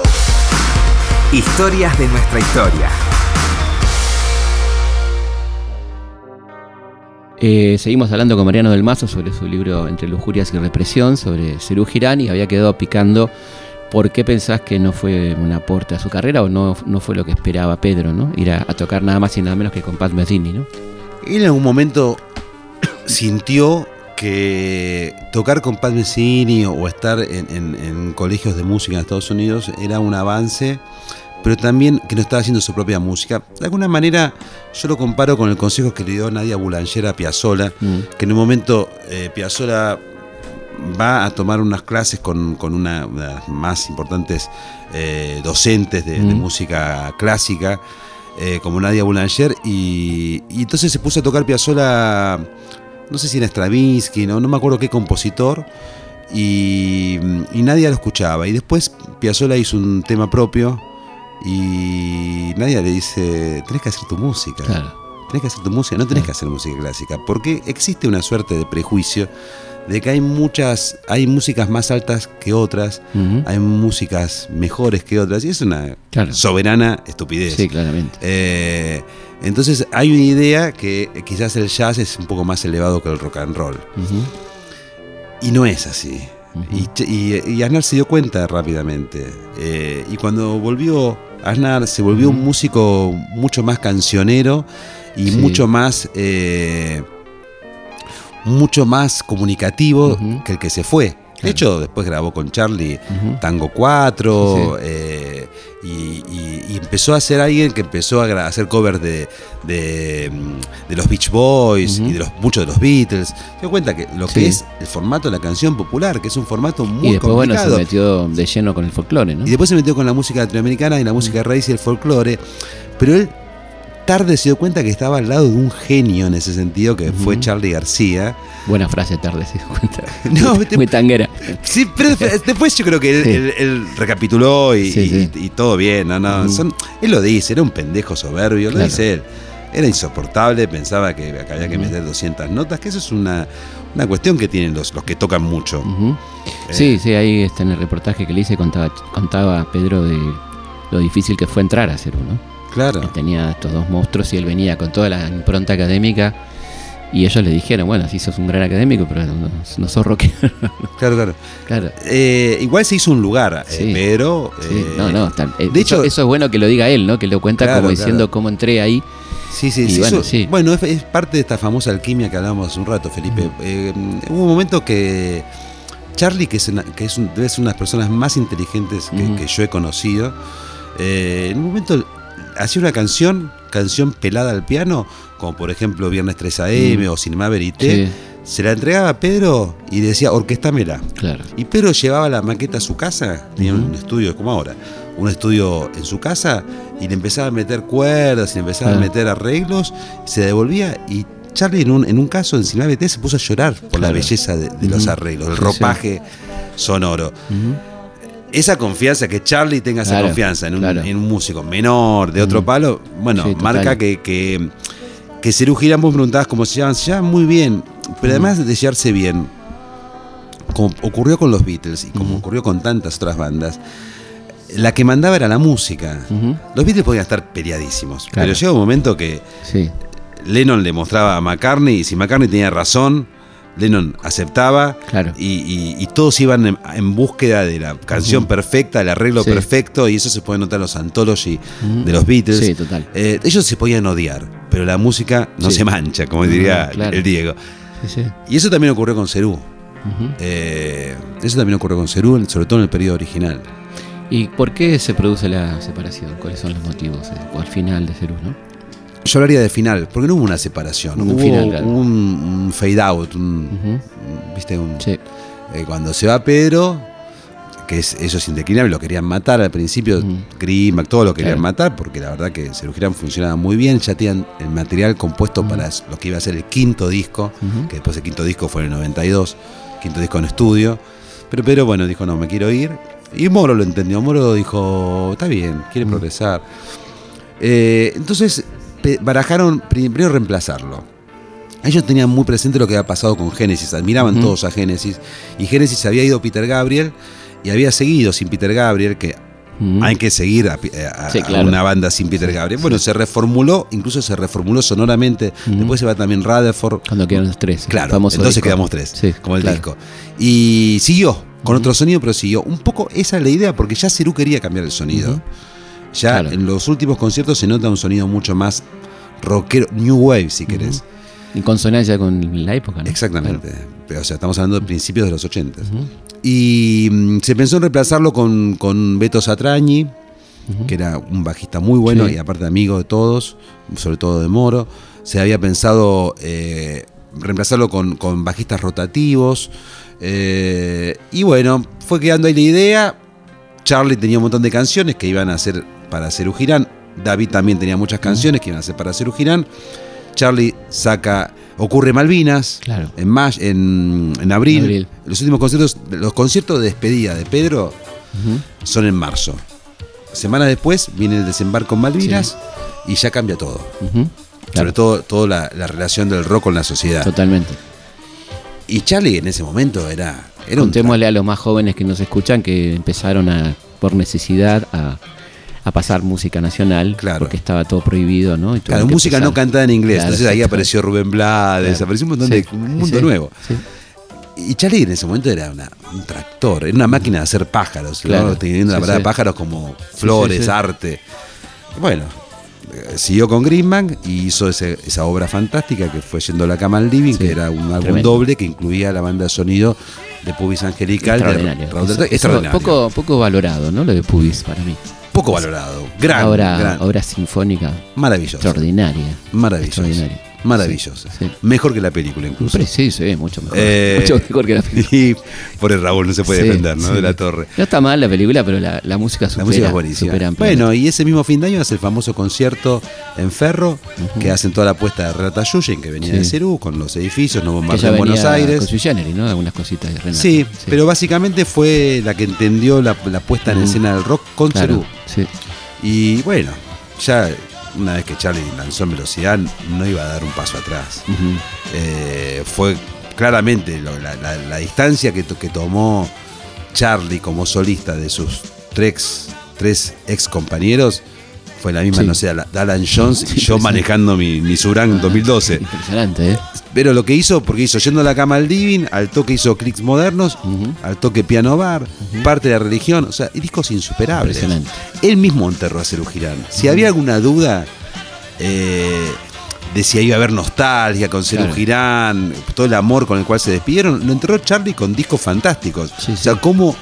Historias de nuestra historia. Eh, seguimos hablando con Mariano del Mazo sobre su libro Entre lujurias y represión, sobre Cerú Girán, y había quedado picando por qué pensás que no fue un aporte a su carrera o no, no fue lo que esperaba Pedro, ¿no? Ir a, a tocar nada más y nada menos que con Pat Metheny, ¿no? Él en algún momento sintió que tocar con Pat Messini o estar en, en- en colegios de música en Estados Unidos era un avance, pero también que no estaba haciendo su propia música. De alguna manera yo lo comparo con el consejo que le dio Nadia Boulanger a Piazzolla, Mm. que en un momento eh, Piazzolla va a tomar unas clases con, con una, una de las más importantes eh, docentes de, de Mm. música clásica, eh, como Nadia Boulanger, y, y entonces se puso a tocar Piazzolla, no sé si era Stravinsky, no, no me acuerdo qué compositor, y, y Nadia lo escuchaba. Y después Piazzolla hizo un tema propio, y Nadia le dice, tenés que hacer tu música. Claro. Tenés que hacer tu música, no tenés Claro. que hacer música clásica, porque existe una suerte de prejuicio de que hay muchas, hay músicas más altas que otras, hay músicas mejores que otras, y es una Claro. soberana estupidez. Sí, claramente. Eh, entonces hay una idea que quizás el jazz es un poco más elevado que el rock and roll, y no es así. Y, y, y Aznar se dio cuenta rápidamente. Eh, y cuando volvió, Aznar se volvió un músico mucho más cancionero y Sí. mucho más. eh, mucho más comunicativo que el que se fue. De hecho, después grabó con Charlie. Tango 4 Sí, eh, y, y- y empezó a ser alguien que empezó a hacer covers de, de, mm, de los Beach Boys y de los, muchos de los Beatles. Se dio cuenta que lo que es el formato de la canción popular, que es un formato muy y después, bueno, se complicado. metió de lleno con el folclore, ¿no? Y después se metió con la música latinoamericana y la música raíz y el folclore. Pero él tarde se dio cuenta que estaba al lado de un genio en ese sentido, que fue. Charlie García. Buena frase tarde, se dio cuenta. No, muy, tanguera. Sí, pero después, yo creo que él, Sí. él- él recapituló y, Sí, sí. y- y todo bien, ¿no? no son- él lo dice, era un pendejo soberbio, lo dice él. Era insoportable, pensaba que, que había que meter 200 notas, que eso es una, una cuestión que tienen los, los que tocan mucho. Eh. Sí, sí, ahí está en el reportaje que le hice, contaba, contaba Pedro de lo difícil que fue entrar a Cerú, ¿no? Claro. Tenía estos dos monstruos y él venía con toda la impronta académica y ellos le dijeron, bueno, sí sos un gran académico, pero no, no sos rockero. Claro, claro. claro. Eh, igual se hizo un lugar, eh, pero. Sí, eh, no, no, tal- de eso, hecho- eso es bueno que lo diga él, ¿no? Que lo cuenta Claro, como diciendo claro. cómo entré ahí. Sí, sí, sí, bueno, eso- sí. bueno, es, es parte de esta famosa alquimia que hablábamos hace un rato, Felipe. Hubo un momento que Charlie, que es, una- que es un- debe ser una de las personas más inteligentes que, yo he conocido, en un momento hacía una canción, canción pelada al piano, como por ejemplo Viernes 3 AM Mm. o Cinema Verité, Sí, se la entregaba a Pedro y decía, orquestámela. claro. Y Pedro llevaba la maqueta a su casa, tenía un estudio como ahora, un estudio en su casa y le empezaba a meter cuerdas y le empezaba a Claro. meter arreglos, se devolvía y Charlie en un, en un caso en Cinema BT se puso a llorar por la belleza de, de los arreglos, Sí, sí. ropaje sonoro. Esa confianza, que Charlie tenga esa Claro, confianza en un, claro. en un músico menor, de otro Ujú. palo, bueno, Sí, marca que, que, que Cerú Girán, vos preguntabas cómo se llaman, se llaman muy bien, pero Ujú. además de llevarse bien, como ocurrió con los Beatles y como ocurrió con tantas otras bandas, la que mandaba era la música. Los Beatles podían estar peleadísimos, Claro. pero llega un momento que Sí, Lennon le mostraba a McCartney y si McCartney tenía razón, Lennon aceptaba claro. y, y- y todos iban en, en búsqueda de la canción perfecta, el arreglo Sí. perfecto, y eso se puede notar en los anthology de los Beatles. Sí, total. Eh, ellos se podían odiar, pero la música no Sí. se mancha, como No, diría claro. el Diego. Sí, sí. Y eso también ocurrió con Cerú. Eh, eso también ocurrió con Cerú, sobre todo en el periodo original. ¿Y por qué se produce la separación? ¿Cuáles son los motivos? eh, O al final de Cerú, ¿no? Yo hablaría de final, porque no hubo una separación, Un hubo final, claro. un, un fade out, un, ¿viste? Un, Sí. Eh, cuando se va Pedro, que es, eso es indeclinable, lo querían matar al principio, Ujú. Grimmack, todo lo querían Claro. matar, porque la verdad que Cerú Girán funcionaba muy bien, ya tenían el material compuesto para lo que iba a ser el quinto disco, que después el quinto disco fue en el 92, quinto disco en estudio, pero Pedro, bueno, dijo, no, me quiero ir, y Moro lo entendió, Moro dijo, está bien, quiere progresar. Eh, entonces, barajaron primero reemplazarlo. Ellos tenían muy presente lo que había pasado con Génesis, admiraban todos a Génesis, y Génesis había ido Peter Gabriel y había seguido sin Peter Gabriel, que hay que seguir a, a- Sí, a claro. una banda sin Peter Gabriel. Bueno, se reformuló, incluso se reformuló sonoramente, después se va también Rutherford, Cuando quedan los tres. Claro, entonces disco. quedamos tres, Sí, como el claro. disco. Y siguió, con otro sonido, pero siguió. Un poco esa es la idea, porque ya Cerú quería cambiar el sonido. Ya Claro. en los últimos conciertos se nota un sonido mucho más rockero, new wave, si querés. En consonancia con la época, ¿no? Exactamente. Pero, o sea, estamos hablando de principios de los 80. Claro. Ujú. Y mm, se pensó en reemplazarlo con, con Beto Satrañi, que era un bajista muy bueno Sí. y aparte amigo de todos, sobre todo de Moro. Se había pensado eh, reemplazarlo con, con bajistas rotativos. eh, y bueno, fue quedando ahí la idea. Charlie tenía un montón de canciones que iban a hacer para Cerú Girán. David también tenía muchas canciones que iban a hacer para Cerú Girán. Charlie saca Ocurre Malvinas Claro. en, may- en, en abril. Abril. Los últimos conciertos, los conciertos de despedida de Pedro son en marzo. Semanas después viene el desembarco en Malvinas y ya cambia todo. Sobre Claro. todo toda la, la relación del rock con la sociedad. Totalmente. Y Charlie en ese momento era, era un Contémosle a los más jóvenes que nos escuchan que empezaron a, por necesidad a, a pasar música nacional, Claro. porque estaba todo prohibido, ¿no? Y Claro, música no cantada en inglés. Claro, Entonces ahí apareció Rubén Blades, apareció un montón Sí, de un mundo sí, nuevo. sí. Y Charlie en ese momento era una- un tractor, era una máquina de hacer pájaros, ¿no? Teniendo la palabra pájaros como flores, arte. Bueno, eh, siguió con Greenbank y hizo ese- esa obra fantástica que fue Yendo a la cama al living, Sí, que era un álbum doble que incluía la banda de sonido de Pubis Angelical. de Extraordinario. Eso Extraordinario. Poco, poco valorado, ¿no? Lo de Pubis para mí. Poco valorado. Gran, obra, gran. obra sinfónica Maravilloso. extraordinaria. Maravilloso. Extraordinaria. Sí, sí. Mejor que la película incluso. Sí, sí, mucho mejor. Eh, mucho mejor que la película. Y por el Raúl no se puede Sí, defender, ¿no? De la torre. No está mal la película, pero la, la música La supera. música es buenísima. Bueno, y ese mismo fin de año hace el famoso concierto en Ferro, que hacen toda la apuesta de Renata Yuyen, que venía de Cerú, con los edificios, no bombardeó en Buenos Aires. con ¿no? Algunas cositas de Renata. Sí, pero básicamente fue la que entendió la, la puesta en escena del rock con Claro, Cerú. sí. Y bueno, ya una vez que Charlie lanzó en velocidad, no iba a dar un paso atrás. Eh, fue claramente lo- la, la- la distancia que, que tomó Charlie como solista de sus tres, tres ex compañeros fue la misma, Sí. no sé, Alan Jones y yo manejando mi, mi Surán 2012. Impresionante, ¿eh? Pero lo que hizo, porque hizo yendo a la cama al living, al toque hizo clics modernos, al toque piano bar, parte de la religión, o sea, y discos insuperables. Impresionante. Él mismo enterró a Cerú Girán. Si había alguna duda eh, de si iba a haber nostalgia con Cerú Claro. Girán, todo el amor con el cual se despidieron, lo enterró Charlie con discos fantásticos. Sí, o sea, cómo,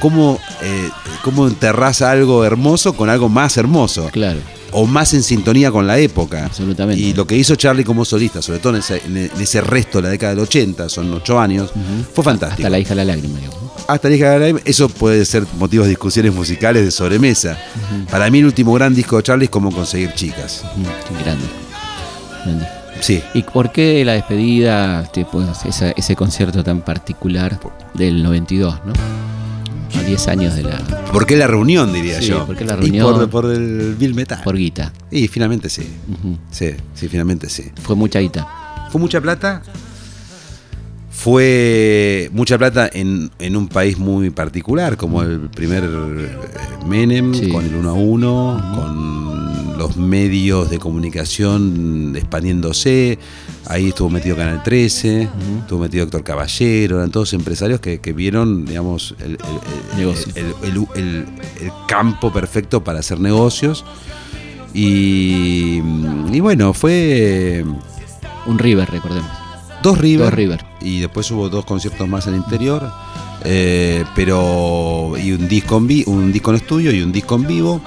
cómo, eh, cómo enterrás algo hermoso con algo más hermoso Claro. O más en sintonía con la época. Absolutamente. Y lo que hizo Charlie como solista, sobre todo en ese, en ese resto de la década del 80, son ocho años, fue fantástico. Hasta la hija de la lágrima, digamos. Hasta la hija de la lágrima, eso puede ser motivos de discusiones musicales de sobremesa. Para mí el último gran disco de Charlie es cómo conseguir chicas. Ujú, Grande. Grande. Sí. ¿Y por qué la despedida, esa- ese concierto tan particular del 92, ¿no? A 10 años de la. ¿Por qué la reunión, diría Sí, yo? ¿por qué la Y reunión? por, por el Bill Metal. Por guita. Y finalmente sí. Sí, sí, finalmente sí. Fue mucha guita. ¿Fue mucha plata? Fue mucha plata en, en un país muy particular, como el primer eh, Menem, Sí. con el 1 a 1, con los medios de comunicación expandiéndose. Ahí estuvo metido Canal 13, estuvo metido Héctor Caballero, eran todos empresarios que, que vieron, digamos, el, el- campo perfecto para hacer negocios. Y, y bueno, fue Un River, recordemos. Dos River. Dos River. Y después hubo dos conciertos más en el interior. eh, pero. Y un disco, en vi- un disco en estudio y un disco en vivo.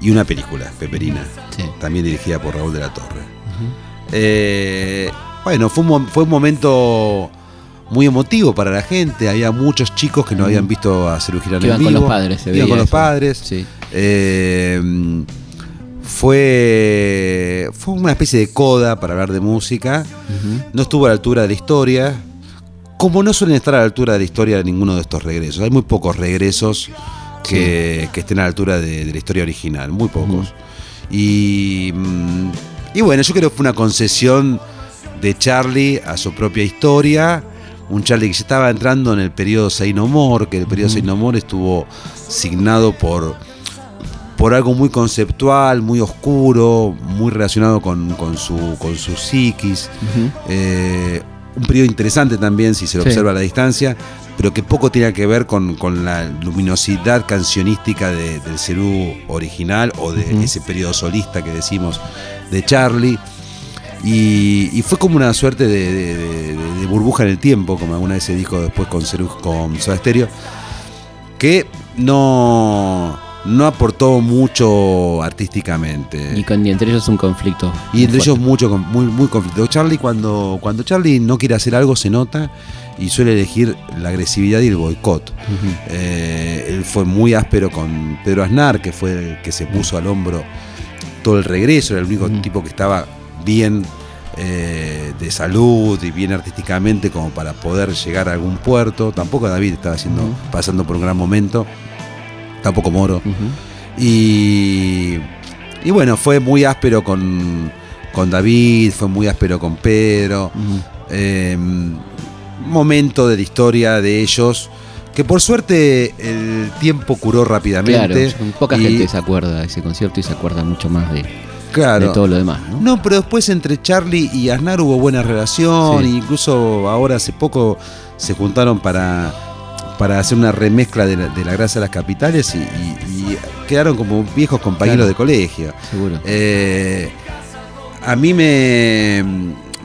Y una película, Peperina. Sí. También dirigida por Raúl de la Torre. Eh, bueno, fue un, mo- fue un momento muy emotivo para la gente. Había muchos chicos que no habían visto a Cerú Girán en iban con vivo. los padres, Iban con los padres. Sí. Eh, fue, fue una especie de coda para hablar de música. No estuvo a la altura de la historia. Como no suelen estar a la altura de la historia de ninguno de estos regresos. Hay muy pocos regresos que, que estén a la altura de, de la historia original. Muy pocos. Y, mm, y bueno, yo creo que fue una concesión de Charlie a su propia historia. Un Charlie que ya estaba entrando en el periodo Say No More, que el periodo Say No More estuvo signado por, por algo muy conceptual, muy oscuro, muy relacionado con, con su, con su psiquis. Eh, un periodo interesante también si se lo Sí. observa a la distancia, pero que poco tiene que ver con, con la luminosidad cancionística de- del Cerú original o de ese periodo solista que decimos de Charlie. Y, y fue como una suerte de, de- de- de- de burbuja en el tiempo, como alguna vez se dijo después con con Soda Stereo, que no, no aportó mucho artísticamente. Y, con, y entre ellos un conflicto. Y entre fuerte. ellos mucho, muy, muy conflicto. Charlie cuando, cuando Charlie no quiere hacer algo se nota y suele elegir la agresividad y el boicot. Eh, él fue muy áspero con Pedro Aznar, que fue el que se puso al hombro todo el regreso, era el único tipo que estaba bien eh, de salud y bien artísticamente como para poder llegar a algún puerto. Tampoco David estaba haciendo, pasando por un gran momento. Tampoco Moro. Y, y bueno, fue muy áspero con, con David, fue muy áspero con Pedro. Eh, momento de la historia de ellos que por suerte el tiempo curó Claro, rápidamente. poca y- gente se acuerda de ese concierto y se acuerda mucho más de, Claro. de todo lo demás, ¿no? No, pero después entre Charlie y Aznar hubo buena relación, Sí. e incluso ahora hace poco se juntaron para, para hacer una remezcla de la, de la grasa de las capitales y, y- y quedaron como viejos compañeros Claro. de colegio. Seguro. Eh, a mí me,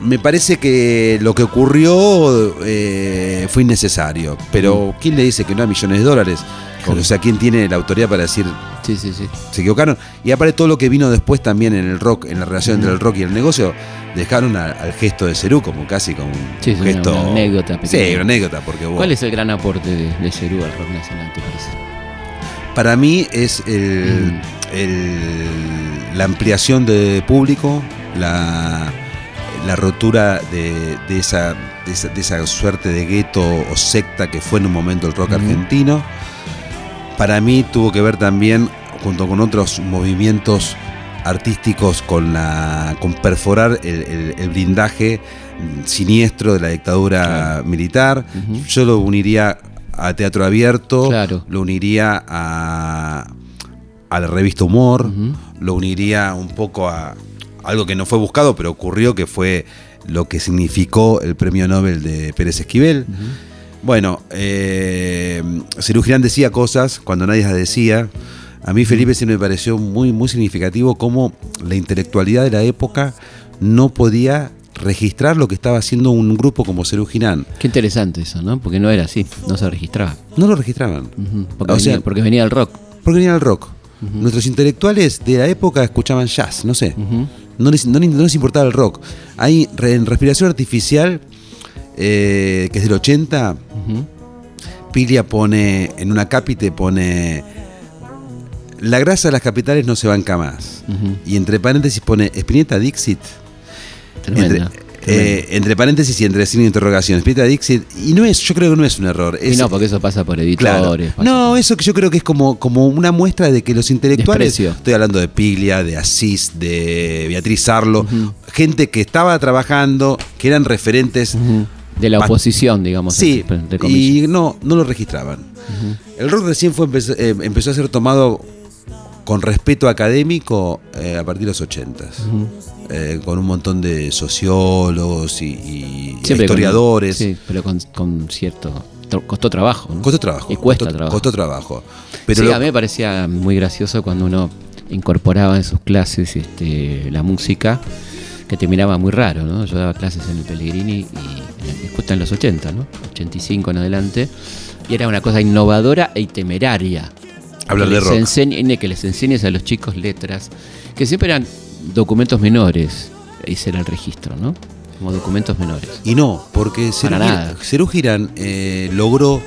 me parece que lo que ocurrió eh, fue innecesario, pero ¿quién le dice que no a millones de dólares? O sea, ¿quién tiene la autoridad para decir Sí, sí, sí. se equivocaron. Y aparte todo lo que vino después también en el rock, en la relación entre el rock y el negocio, dejaron a- al gesto de Cerú como casi como un Sí, gesto. una anécdota Sí, una anécdota, porque hubo- ¿Cuál es el gran aporte de, de Cerú al rock nacional, te parece? para mí es el, Mm. el- la ampliación de público, la, la rotura de, de esa, de, esa, de esa suerte de gueto o secta que fue en un momento el rock argentino. Para mí tuvo que ver también, junto con otros movimientos artísticos, con, la, con perforar el, el- el blindaje siniestro de la dictadura militar. Yo lo uniría a Teatro Abierto, Claro. lo uniría a, a la revista Humor, lo uniría un poco a algo que no fue buscado, pero ocurrió, que fue lo que significó el premio Nobel de Pérez Esquivel. Bueno, eh, decía cosas cuando nadie las decía. A mí Felipe sí me pareció muy, muy significativo cómo la intelectualidad de la época no podía registrar lo que estaba haciendo un grupo como Cerú Girán. Qué interesante eso, ¿no? Porque no era así, no se registraba. No lo registraban. Porque, O venía, sea- porque venía el rock. Porque venía el rock. Nuestros intelectuales de la época escuchaban jazz, no sé. No les, no no les importaba el rock. Hay en Respiración Artificial, eh, que es del 80, Ujú. Pilia pone, en una cápite pone, la grasa de las capitales no se banca más. Y entre paréntesis pone, Spinetta Dixit. Tremenda. Entre, eh, entre paréntesis y entre signo de interrogación. Spinetta Dixit. Y no es, yo creo que no es un error. y no, porque eso pasa por Claro. editores. pasa No, eso que yo creo que es como, como una muestra de que los intelectuales. Desprecio. Estoy hablando de Piglia, de Asís, de Beatriz Arlo, gente que estaba trabajando, que eran referentes. De la oposición, digamos. Sí, entre y no, no lo registraban. El rock recién fue, empezó, eh, empezó a ser tomado con respeto académico eh, a partir de los 80 eh, con un montón de sociólogos y, y Siempre con- historiadores. sí, pero con, con cierto. Costó trabajo. ¿no? Costó trabajo. Y cuesta costó, trabajo. Costó trabajo. Pero sí, lo- a mí me parecía muy gracioso cuando uno incorporaba en sus clases este, la música, que te miraba muy raro, ¿no? Yo daba clases en el Pellegrini y y justo en los 80, ¿no? 85 en adelante, y era una cosa innovadora e temeraria. Hablar de rock. enseñe- que les enseñes a los chicos letras, que siempre eran documentos menores, ese era el registro, ¿no? Como documentos menores. Y no, porque Cerú, Para nada. Cerú Girán eh, logró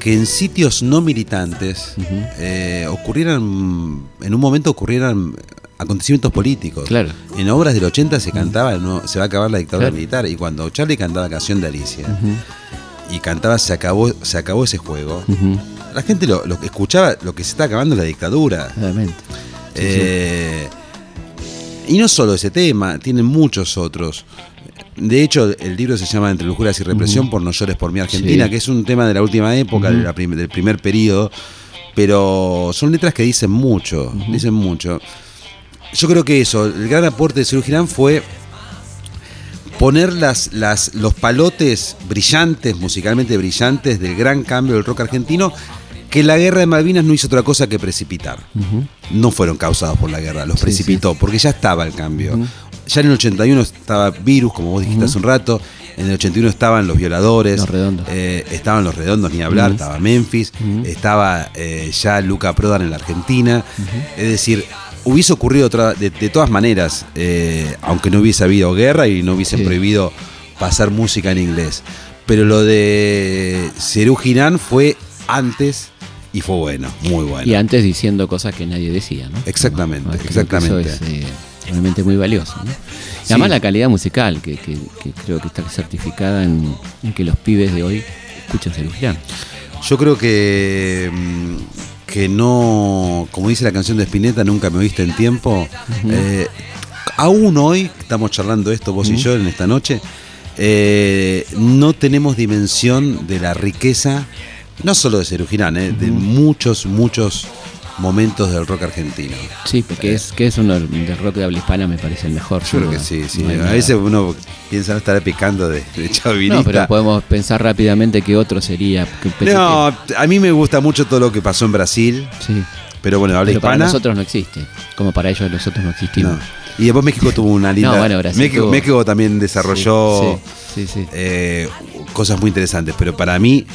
que en sitios no militantes eh, ocurrieran, en un momento ocurrieran acontecimientos políticos. Claro. En obras del 80 se cantaba, no, se va a acabar la dictadura Claro. militar, y cuando Charlie cantaba Canción de Alicia, y cantaba Se acabó, se acabó ese juego, la gente lo, lo escuchaba, lo que se está acabando la dictadura. Claramente. Sí, sí. Y no solo ese tema, tienen muchos otros. De hecho, el libro se llama Entre lujuras y represión por No llores por mi Argentina, Sí. que es un tema de la última época, de la prim- del primer periodo, pero son letras que dicen mucho, dicen mucho. Yo creo que eso, el gran aporte de Girán fue poner las, las, los palotes brillantes, musicalmente brillantes, del gran cambio del rock argentino, que la guerra de Malvinas no hizo otra cosa que precipitar. No fueron causados por la guerra, los Sí, precipitó, porque ya estaba el cambio. Ya en el 81 estaba Virus, como vos dijiste hace un rato, en el 81 estaban los violadores, Los Redondos. eh, estaban los redondos, ni hablar, estaba Memphis, estaba eh, ya Luca Prodan en la Argentina. Es decir, hubiese ocurrido otra, de, de todas maneras, eh, aunque no hubiese habido guerra y no hubiesen Sí. prohibido pasar música en inglés. Pero lo de Cerú Girán fue antes y fue bueno, muy bueno. Y antes diciendo cosas que nadie decía, ¿no? Exactamente, exactamente. Eso es eh, realmente muy valioso. ¿no? Y además la calidad musical, que, que- que creo que está certificada en, en que los pibes de hoy escuchan Cerú Girán. Yo creo que, mm, que no, como dice la canción de Spinetta, nunca me oíste en tiempo. eh, aún hoy, estamos charlando esto vos y yo en esta noche, eh, no tenemos dimensión de la riqueza, no solo de Cerú Girán, eh, de muchos, muchos momentos del rock argentino. Sí, porque es, que es uno del rock de habla hispana, me parece el mejor. Yo creo que sí, sí. No hay a veces uno piensa no estará picando de, de. No, pero podemos pensar rápidamente que otro sería. que- No, a mí me gusta mucho todo lo que pasó en Brasil, Sí. pero bueno, habla Pero para hispana. nosotros no existe. Como para ellos nosotros no existimos. no. Y después México tuvo una linda. No, bueno, Brasil México, tuvo- México también desarrolló Sí, sí, sí. eh, cosas muy interesantes, pero para mí,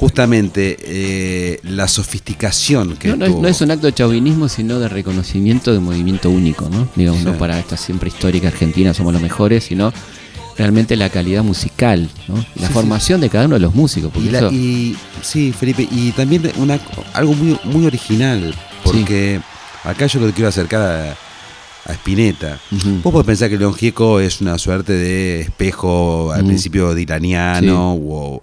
justamente, eh, la sofisticación que No, no es, tuvo. no es un acto de chauvinismo, sino de reconocimiento de movimiento único, ¿no? Digamos, Sí. no para esta siempre histórica Argentina somos los mejores, sino realmente la calidad musical, ¿no? La Sí, formación de cada uno de los músicos. Porque Y, la- eso- y- sí, Felipe, y también una, algo muy, muy original, porque acá yo lo quiero acercar a, a Spinetta. Ujú. Vos podés pensar que León Gieco es una suerte de espejo al principio diraniano, o-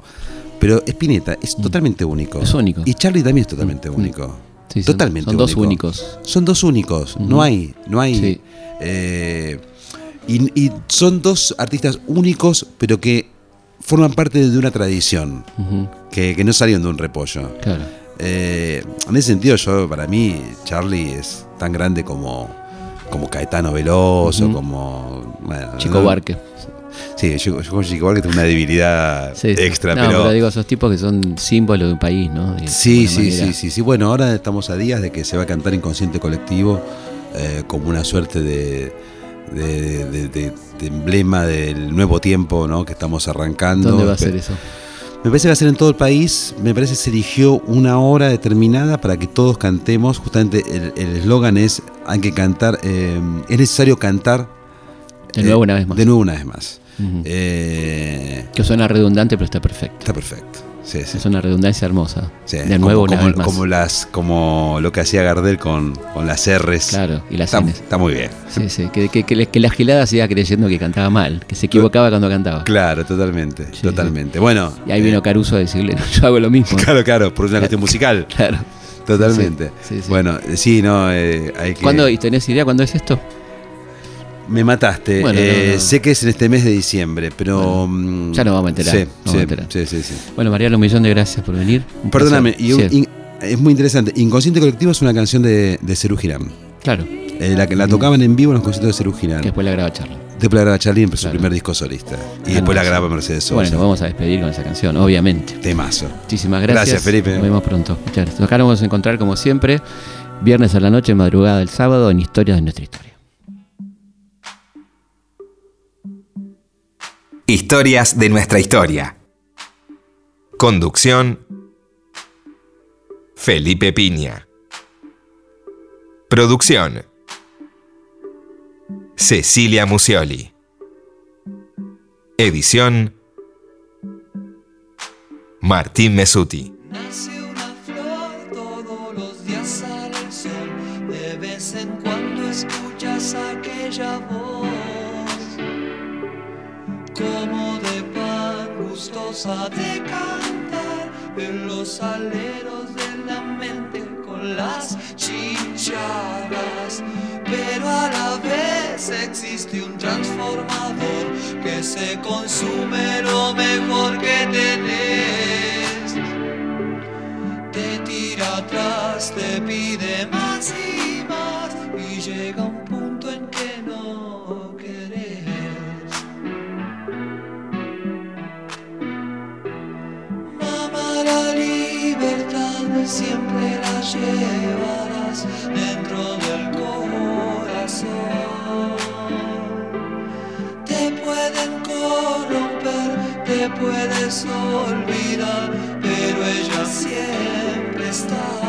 pero Spinetta es totalmente único. Es único. Y Charlie también es totalmente único. Sí, son- totalmente son dos único. únicos. Son dos únicos. No hay, no hay. Sí. eh, y, y son dos artistas únicos, pero que forman parte de una tradición, que, que no salieron de un repollo. Claro. Eh, en ese sentido, yo para mí, Charlie es tan grande como, como Caetano Veloso, Ujú. como. bueno, Chico no- Barque. Sí, yo, yo con Chico Barque tengo una debilidad Sí, sí. extra, No, pero. digo, esos tipos que son símbolos de un país, ¿no? De Sí, sí, manera. sí, sí, sí. Bueno, ahora estamos a días de que se va a cantar Inconsciente Colectivo eh, como una suerte de, emblema del nuevo tiempo ¿no? que estamos arrancando. ¿Dónde va a ser eso? Me parece que va a ser en todo el país. Me parece que se eligió una hora determinada para que todos cantemos. Justamente el el eslogan es: hay que cantar, eh, es necesario cantar. De nuevo eh, una vez más. De nuevo una vez más. Eh, Que suena redundante, pero está perfecto. está perfecto. Sí, sí. Es una redundancia hermosa. Sí, de nuevo como, una como- como las, como lo que hacía Gardel con, con las R's. Claro, y las Está, Ns. está muy bien. Sí, sí, que, que, que, que la gilada siga creyendo que cantaba mal, que se equivocaba cuando cantaba. Claro, totalmente, totalmente. Bueno. Y ahí vino eh, Caruso a decirle, no, yo hago lo mismo. Claro, claro, por una cuestión musical. Claro. Totalmente. Bueno, eh, sí, no, eh, hay que. ¿Cuándo, ¿Y tenés idea cuándo es esto? Me mataste. Bueno, Eh, no, no. Sé que es en este mes de diciembre, pero. mm, ya nos vamos a enterar, Sí, nos vamos sí, a enterar. sí, sí, sí. Bueno, Mariano, un millón de gracias por venir. Un Perdóname, y un- Sí, in- es muy interesante. Inconsciente Colectivo es una canción de, de Cerú Girán. claro, Eh, la la tocaban en vivo en los conciertos de Cerú Girán. que después la graba Charlie. Después la graba Charlie en su Claro. primer disco solista. Y después la graba Mercedes Sosa. Bueno, nos vamos a despedir con esa canción, obviamente. Temazo. Muchísimas gracias. Gracias, Felipe. Nos vemos pronto. Muchas gracias. Acá nos vamos a encontrar como siempre, viernes a la noche, madrugada del sábado, en Historias de nuestra historia. Historias de nuestra historia. Conducción. Felipe Piña. Producción. Cecilia Musioli. Edición. Martín Mesuti. De cantar en los aleros de la mente con las chinchadas. Pero a la vez existe un transformador que se consume lo mejor que tenés te tira atrás, te pide más siempre la llevarás dentro del corazón. Te pueden corromper, te puedes olvidar, pero ella siempre está.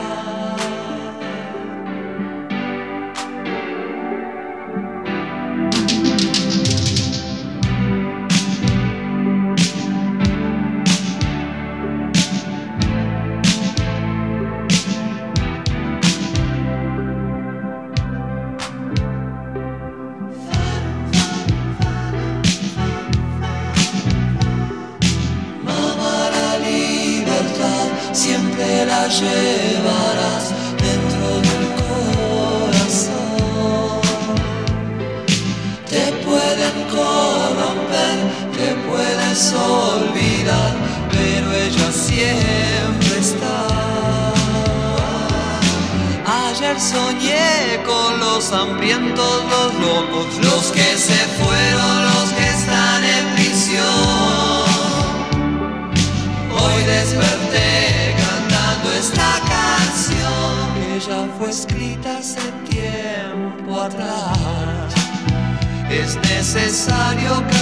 Necesario cantar